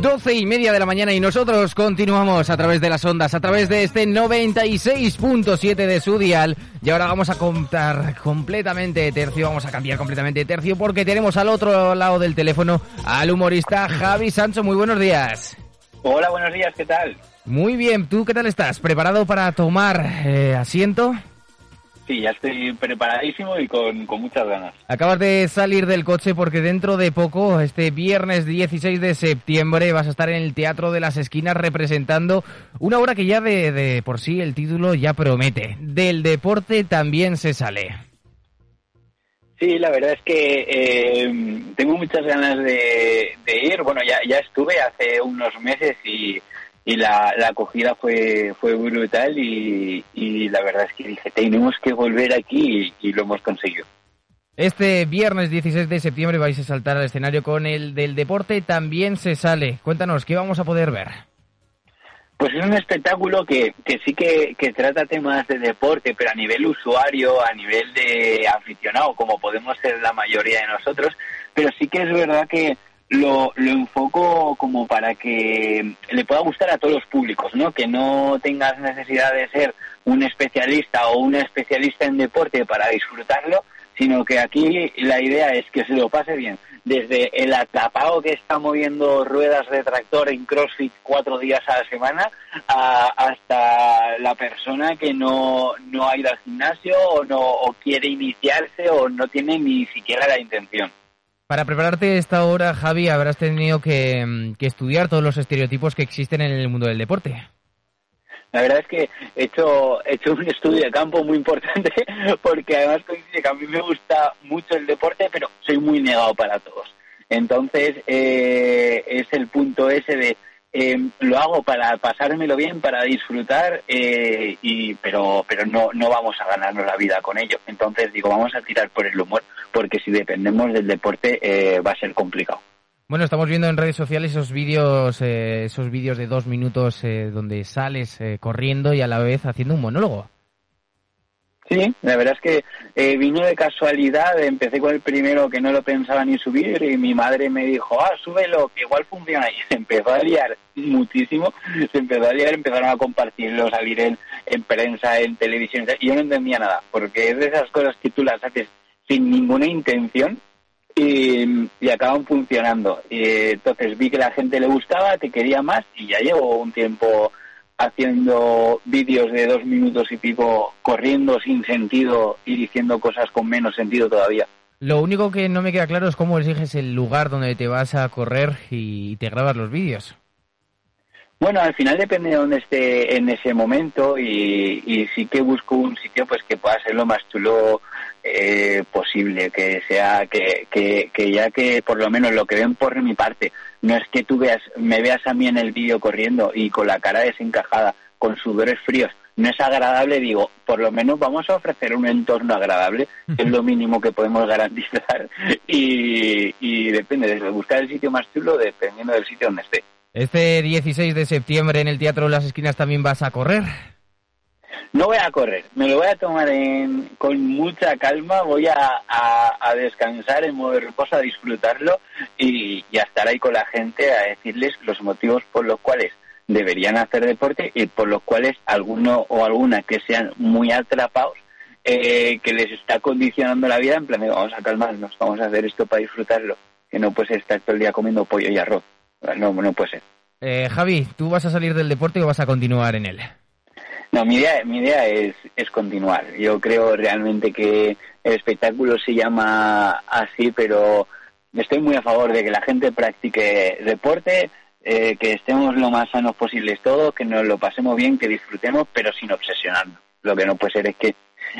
12 y media de la mañana y nosotros continuamos a través de las ondas, a través de este 96.7 de su dial. Y ahora vamos a contar completamente de tercio, vamos a cambiar completamente de tercio porque tenemos al otro lado del teléfono al humorista Javi Sancho. Muy buenos días. Hola, buenos días, ¿qué tal? Muy bien, ¿tú qué tal estás? ¿Preparado para tomar eh, asiento? Sí, ya estoy preparadísimo y con, con muchas ganas. Acabas de salir del coche porque dentro de poco, este viernes 16 de septiembre, vas a estar en el Teatro de las Esquinas representando una obra que ya de, de por sí el título ya promete. Del deporte también se sale. Sí, la verdad es que eh, tengo muchas ganas de, de ir. Bueno, ya, ya estuve hace unos meses y, y la, la acogida fue, fue brutal y, y la verdad es que dije, tenemos que volver aquí y, y lo hemos conseguido. Este viernes 16 de septiembre vais a saltar al escenario con el del deporte también se sale. Cuéntanos, ¿qué vamos a poder ver? Pues es un espectáculo que, que sí que, que trata temas de deporte, pero a nivel usuario, a nivel de aficionado, como podemos ser la mayoría de nosotros, pero sí que es verdad que lo, lo enfoco como para que le pueda gustar a todos los públicos, ¿no? Que no tengas necesidad de ser un especialista o una especialista en deporte para disfrutarlo, sino que aquí la idea es que se lo pase bien. Desde el atrapado que está moviendo ruedas de tractor en CrossFit cuatro días a la semana, a- hasta la persona que no, no ha ido al gimnasio o, no, o quiere iniciarse o no tiene ni siquiera la intención. Para prepararte esta hora, Javi, habrás tenido que, mm, que estudiar todos los estereotipos que existen en el mundo del deporte. La verdad es que he hecho, he hecho un estudio de campo muy importante porque además coincide que a mí me gusta mucho el deporte, pero soy muy negado para todos. Entonces eh, es el punto ese de eh, lo hago para pasármelo bien, para disfrutar, eh, y pero pero no no vamos a ganarnos la vida con ello. Entonces digo vamos a tirar por el humor porque si dependemos del deporte eh, va a ser complicado. Bueno, estamos viendo en redes sociales esos vídeos, eh, esos vídeos de dos minutos eh, donde sales eh, corriendo y a la vez haciendo un monólogo. Sí, la verdad es que eh, vino de casualidad, empecé con el primero que no lo pensaba ni subir y mi madre me dijo, ah, súbelo, que igual funciona. Y se empezó a liar muchísimo, se empezó a liar, empezaron a compartirlo, salir en, en prensa, en televisión, y yo no entendía nada, porque es de esas cosas que tú las haces sin ninguna intención y, acaban funcionando. Y, entonces vi que la gente le gustaba, que quería más y ya llevo un tiempo haciendo vídeos de dos minutos y pico corriendo sin sentido y diciendo cosas con menos sentido todavía. Lo único que no me queda claro es cómo eliges el lugar donde te vas a correr y te grabas los vídeos. Bueno, al final depende de dónde esté en ese momento y, y sí que busco un sitio pues que pueda ser lo más chulo eh, posible, que sea que, que, que ya que por lo menos lo que ven por mi parte no es que tú veas me veas a mí en el vídeo corriendo y con la cara desencajada, con sudores fríos, no es agradable, digo, por lo menos vamos a ofrecer un entorno agradable, es lo mínimo que podemos garantizar y, y depende de buscar el sitio más chulo dependiendo del sitio donde esté. Este 16 de septiembre en el Teatro de las Esquinas también vas a correr. No voy a correr, me lo voy a tomar en- con mucha calma, voy a, a- a descansar en modo de a disfrutarlo y, y a estar ahí con la gente a decirles los motivos por los cuales deberían hacer deporte y por los cuales alguno o alguna que sean muy atrapados eh, que les está condicionando la vida en plan vamos a calmarnos, vamos a hacer esto para disfrutarlo, que no puedes estar todo el día comiendo pollo y arroz, no, no puede ser. Eh, Javi, ¿tú vas a salir del deporte o vas a continuar en él? No, mi idea, mi idea es, es continuar. Yo creo realmente que el espectáculo se llama así, pero estoy muy a favor de que la gente practique deporte, eh, que estemos lo más sanos posibles todos, que nos lo pasemos bien, que disfrutemos, pero sin obsesionarnos. Lo que no puede ser es que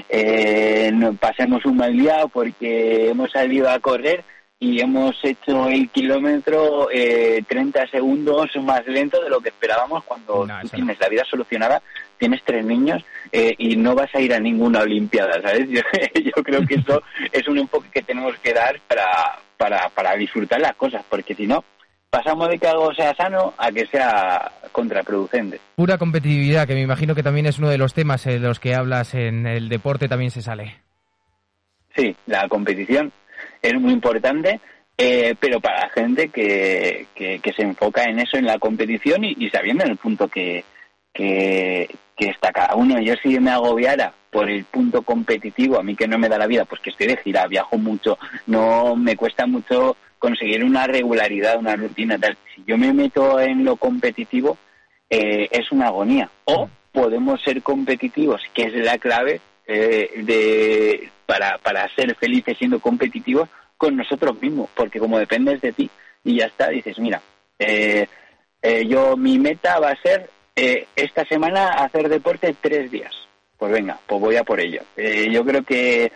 eh, pasemos un mal día porque hemos salido a correr y hemos hecho el kilómetro eh, 30 segundos más lento de lo que esperábamos cuando No, tú tienes la vida solucionada, tienes tres niños eh, y no vas a ir a ninguna Olimpiada, ¿sabes? Yo, yo creo que eso es un enfoque que tenemos que dar para, para, para disfrutar las cosas, porque si no, pasamos de que algo sea sano a que sea contraproducente. Pura competitividad, que me imagino que también es uno de los temas en los que hablas en el deporte, también se sale. Sí, la competición es muy importante, eh, pero para la gente que, que, que se enfoca en eso, en la competición y, sabiendo en el punto que, que, que está cada uno. Yo si me agobiara por el punto competitivo, a mí que no me da la vida, pues que estoy de gira, viajo mucho, no me cuesta mucho conseguir una regularidad, una rutina, tal. Si yo me meto en lo competitivo, eh, es una agonía. O podemos ser competitivos, que es la clave eh, de para, para ser felices siendo competitivos con nosotros mismos, porque como dependes de ti y ya está, dices, mira, eh, eh, yo mi meta va a ser eh, esta semana hacer deporte tres días. Pues venga, pues voy a por ello. Eh, yo creo que,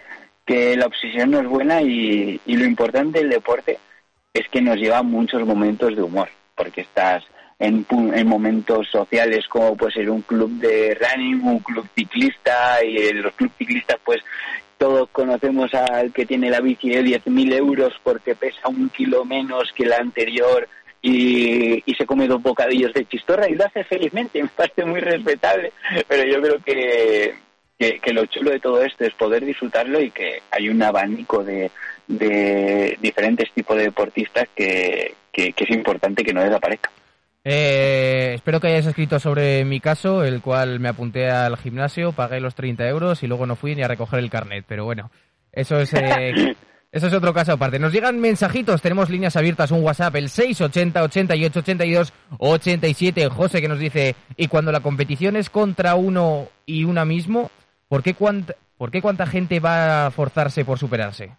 que la obsesión no es buena y, y lo importante del deporte es que nos lleva muchos momentos de humor, porque estás en, en momentos sociales como puede ser un club de running, un club ciclista, y los clubes ciclistas pues todos conocemos al que tiene la bici de 10.000 euros porque pesa un kilo menos que la anterior y, se come dos bocadillos de chistorra y lo hace felizmente, me parece muy respetable, pero yo creo que, que, que lo chulo de todo esto es poder disfrutarlo y que hay un abanico de, de diferentes tipos de deportistas que, que, que es importante que no desaparezca. Eh, espero que hayas escrito sobre mi caso, el cual me apunté al gimnasio, pagué los 30 euros y luego no fui ni a recoger el carnet. Pero bueno, eso es, eh, eso es otro caso aparte. Nos llegan mensajitos, tenemos líneas abiertas, un WhatsApp, el 680 88 82 87. José que nos dice, y cuando la competición es contra uno y una mismo, ¿por qué, ¿por qué cuánta gente va a forzarse por superarse?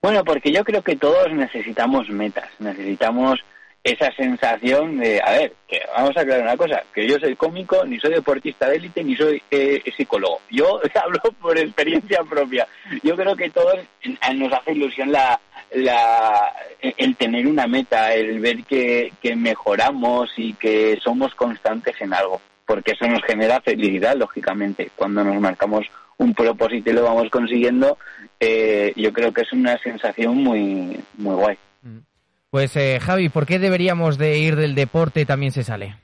Bueno, porque yo creo que todos necesitamos metas, necesitamos esa sensación de, a ver, que vamos a aclarar una cosa, que yo soy cómico, ni soy deportista de élite, ni soy eh, psicólogo. Yo hablo por experiencia propia. Yo creo que todos nos hace ilusión la, la, el tener una meta, el ver que, que mejoramos y que somos constantes en algo, porque eso nos genera felicidad, lógicamente. Cuando nos marcamos un propósito y lo vamos consiguiendo, eh, yo creo que es una sensación muy, muy guay. Pues eh, Javi, ¿por qué deberíamos de ir del deporte también se sale?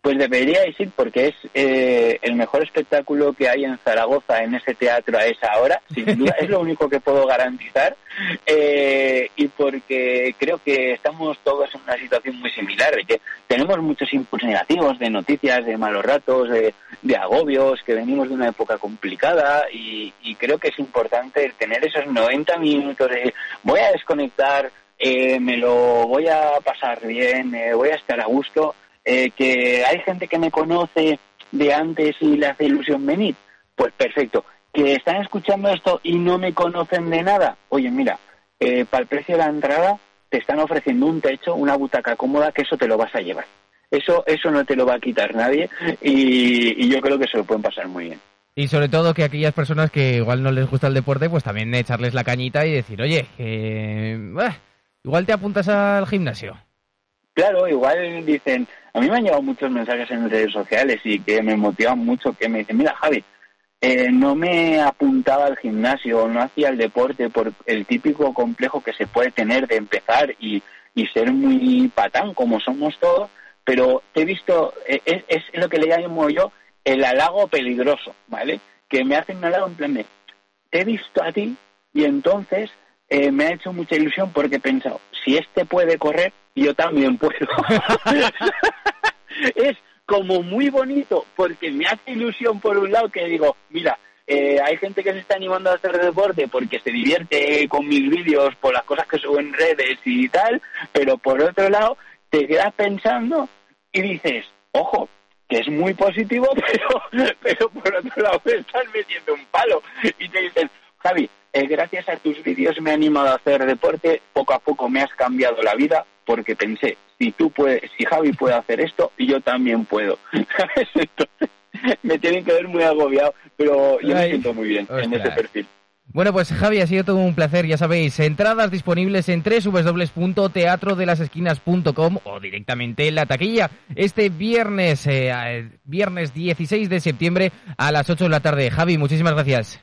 Pues deberíais ir porque es eh, el mejor espectáculo que hay en Zaragoza en ese teatro a esa hora, sin duda, es lo único que puedo garantizar eh, y porque creo que estamos todos en una situación muy similar, de que tenemos muchos inputs negativos de noticias, de malos ratos, de, de agobios, que venimos de una época complicada y, y creo que es importante tener esos 90 minutos de voy a desconectar, eh, me lo voy a pasar bien, eh, voy a estar a gusto eh, que hay gente que me conoce de antes y le hace ilusión venir, pues perfecto. Que están escuchando esto y no me conocen de nada, oye, mira, eh, para el precio de la entrada te están ofreciendo un techo, una butaca cómoda, que eso te lo vas a llevar. Eso, eso no te lo va a quitar nadie y, yo creo que se lo pueden pasar muy bien. Y sobre todo que aquellas personas que igual no les gusta el deporte, pues también echarles la cañita y decir, oye, que, bah, igual te apuntas al gimnasio. Claro, igual dicen, a mí me han llegado muchos mensajes en redes sociales y que me motivan mucho, que me dicen, mira Javi, eh, no me apuntaba al gimnasio, no hacía el deporte por el típico complejo que se puede tener de empezar y, y ser muy patán como somos todos, pero te he visto, eh, es, es lo que le llamo yo el halago peligroso, ¿vale? Que me hacen un halago en plan de, te he visto a ti y entonces eh, me ha hecho mucha ilusión porque he pensado, si este puede correr, yo también puedo. es como muy bonito porque me hace ilusión por un lado que digo, mira, eh, hay gente que se está animando a hacer deporte porque se divierte con mis vídeos, por las cosas que subo en redes y tal, pero por otro lado te quedas pensando y dices, ojo, que es muy positivo, pero, pero por otro lado me están metiendo un palo y te dicen, Javi, eh, gracias a tus vídeos me he animado a hacer deporte, poco a poco me has cambiado la vida porque pensé, si tú puedes, si Javi puede hacer esto, yo también puedo. ¿Sabes? Entonces, me tienen que ver muy agobiado, pero yo me siento muy bien en ese perfil. Bueno, pues Javi, ha sido todo un placer, ya sabéis, entradas disponibles en www.teatrodelasesquinas.com o directamente en la taquilla este viernes, eh, eh, viernes 16 de septiembre a las 8 de la tarde. Javi, muchísimas gracias.